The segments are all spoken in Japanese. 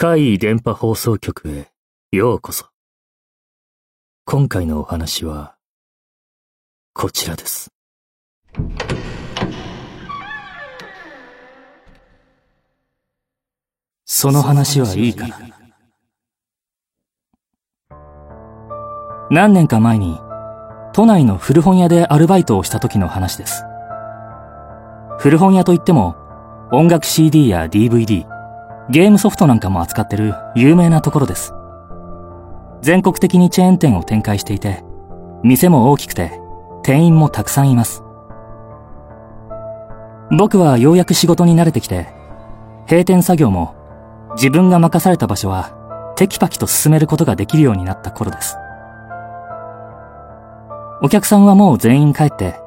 怪異電波放送局へようこそ。今回のお話は、こちらです。その話はいいから。何年か前に、都内の古本屋でアルバイトをした時の話です。古本屋といっても、音楽 CD や DVD、ゲームソフトなんかも扱ってる有名なところです。全国的にチェーン店を展開していて、店も大きくて、店員もたくさんいます。僕はようやく仕事に慣れてきて、閉店作業も自分が任された場所はテキパキと進めることができるようになった頃です。お客さんはもう全員帰って、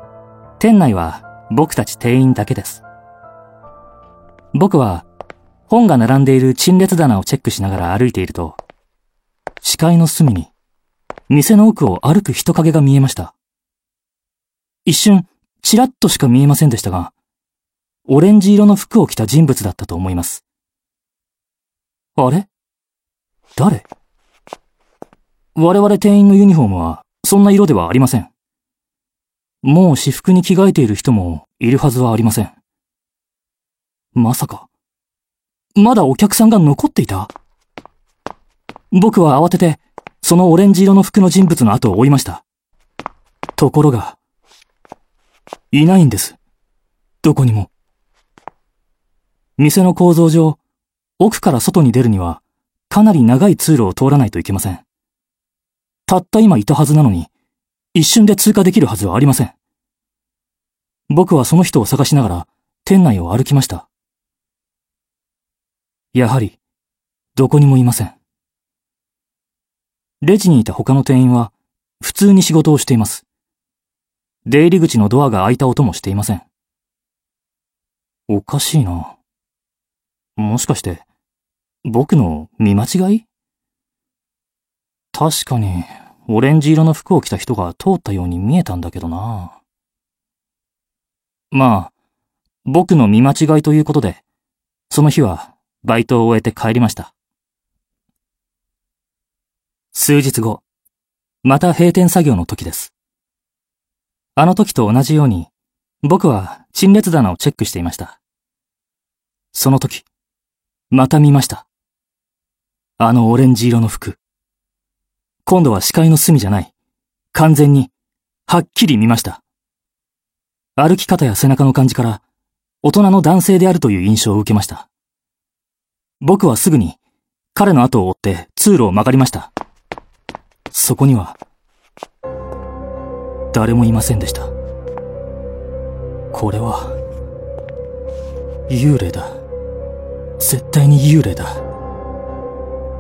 店内は僕たち店員だけです。僕は本が並んでいる陳列棚をチェックしながら歩いていると、視界の隅に店の奥を歩く人影が見えました。一瞬、ちらっとしか見えませんでしたが、オレンジ色の服を着た人物だったと思います。あれ？誰？我々店員のユニフォームはそんな色ではありません。もう私服に着替えている人もいるはずはありません。まさか、まだお客さんが残っていた？僕は慌てて、そのオレンジ色の服の人物の後を追いました。ところが、いないんです。どこにも。店の構造上、奥から外に出るには、かなり長い通路を通らないといけません。たった今いたはずなのに、一瞬で通過できるはずはありません。僕はその人を探しながら、店内を歩きました。やはり、どこにもいません。レジにいた他の店員は、普通に仕事をしています。出入り口のドアが開いた音もしていません。おかしいな。もしかして、僕の見間違い？確かに、オレンジ色の服を着た人が通ったように見えたんだけどな。まあ、僕の見間違いということで、その日はバイトを終えて帰りました。数日後、また閉店作業の時です。あの時と同じように、僕は陳列棚をチェックしていました。その時、また見ました。あのオレンジ色の服。今度は視界の隅じゃない。完全に、はっきり見ました。歩き方や背中の感じから、大人の男性であるという印象を受けました。僕はすぐに、彼の後を追って通路を曲がりました。そこには、誰もいませんでした。これは、幽霊だ。絶対に幽霊だ。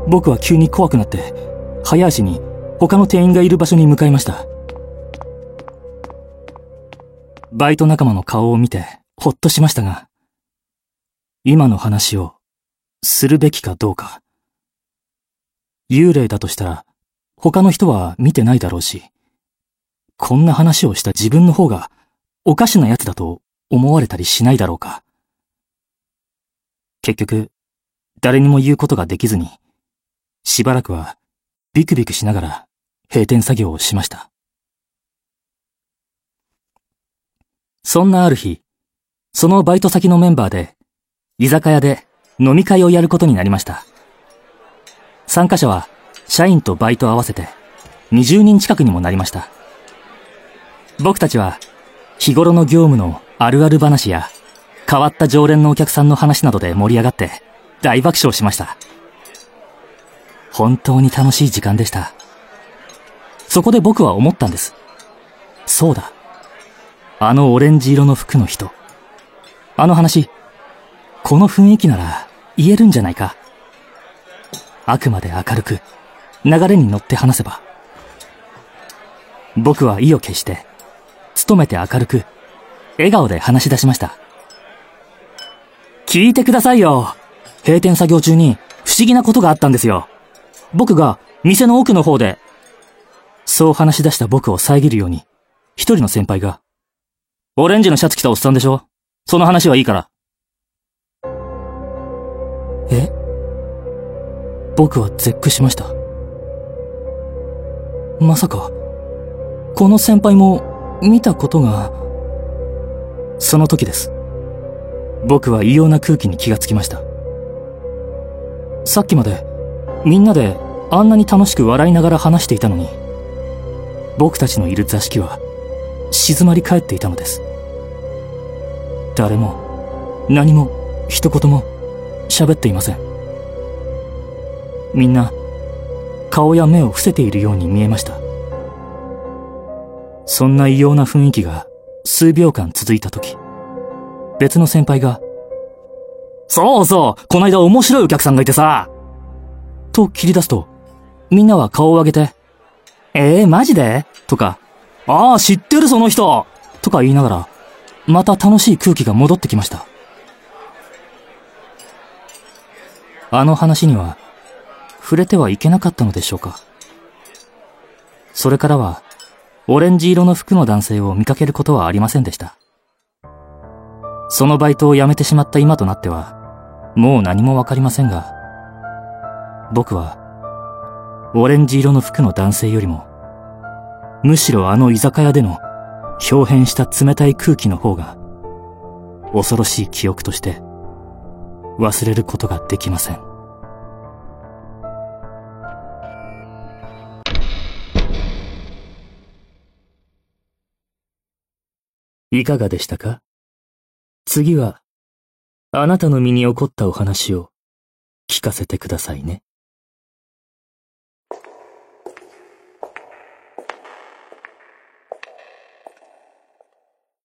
僕は急に怖くなって、早足に他の店員がいる場所に向かいました。バイト仲間の顔を見てほっとしましたが、今の話をするべきかどうか。幽霊だとしたら他の人は見てないだろうし、こんな話をした自分の方がおかしな奴だと思われたりしないだろうか。結局、誰にも言うことができずに、しばらくはビクビクしながら閉店作業をしました。そんなある日、そのバイト先のメンバーで、居酒屋で飲み会をやることになりました。参加者は、社員とバイト合わせて、20人近くにもなりました。僕たちは、日頃の業務のあるある話や、変わった常連のお客さんの話などで盛り上がって、大爆笑しました。本当に楽しい時間でした。そこで僕は思ったんです。そうだ。あのオレンジ色の服の人。あの話、この雰囲気なら言えるんじゃないか。あくまで明るく、流れに乗って話せば。僕は意を決して、努めて明るく、笑顔で話し出しました。聞いてくださいよ。閉店作業中に不思議なことがあったんですよ。僕が店の奥の方で、そう話し出した僕を遮るように、一人の先輩が、オレンジのシャツ着たおっさんでしょ？その話はいいから。え？僕は絶句しました。まさか、この先輩も見たことが、その時です。僕は異様な空気に気がつきました。さっきまでみんなであんなに楽しく笑いながら話していたのに、僕たちのいる座敷は静まり返っていたのです。誰も何も一言も喋っていません。みんな顔や目を伏せているように見えました。そんな異様な雰囲気が数秒間続いた時、別の先輩が、そうそう、こないだ面白いお客さんがいてさ、と切り出すと、みんなは顔を上げて、えー、マジで？とか、ああ、知ってるその人とか言いながら、また楽しい空気が戻ってきました。あの話には、触れてはいけなかったのでしょうか。それからは、オレンジ色の服の男性を見かけることはありませんでした。そのバイトを辞めてしまった今となっては、もう何もわかりませんが、僕は、オレンジ色の服の男性よりも、むしろあの居酒屋での表変した冷たい空気の方が、恐ろしい記憶として、忘れることができません。いかがでしたか？次は、あなたの身に起こったお話を聞かせてくださいね。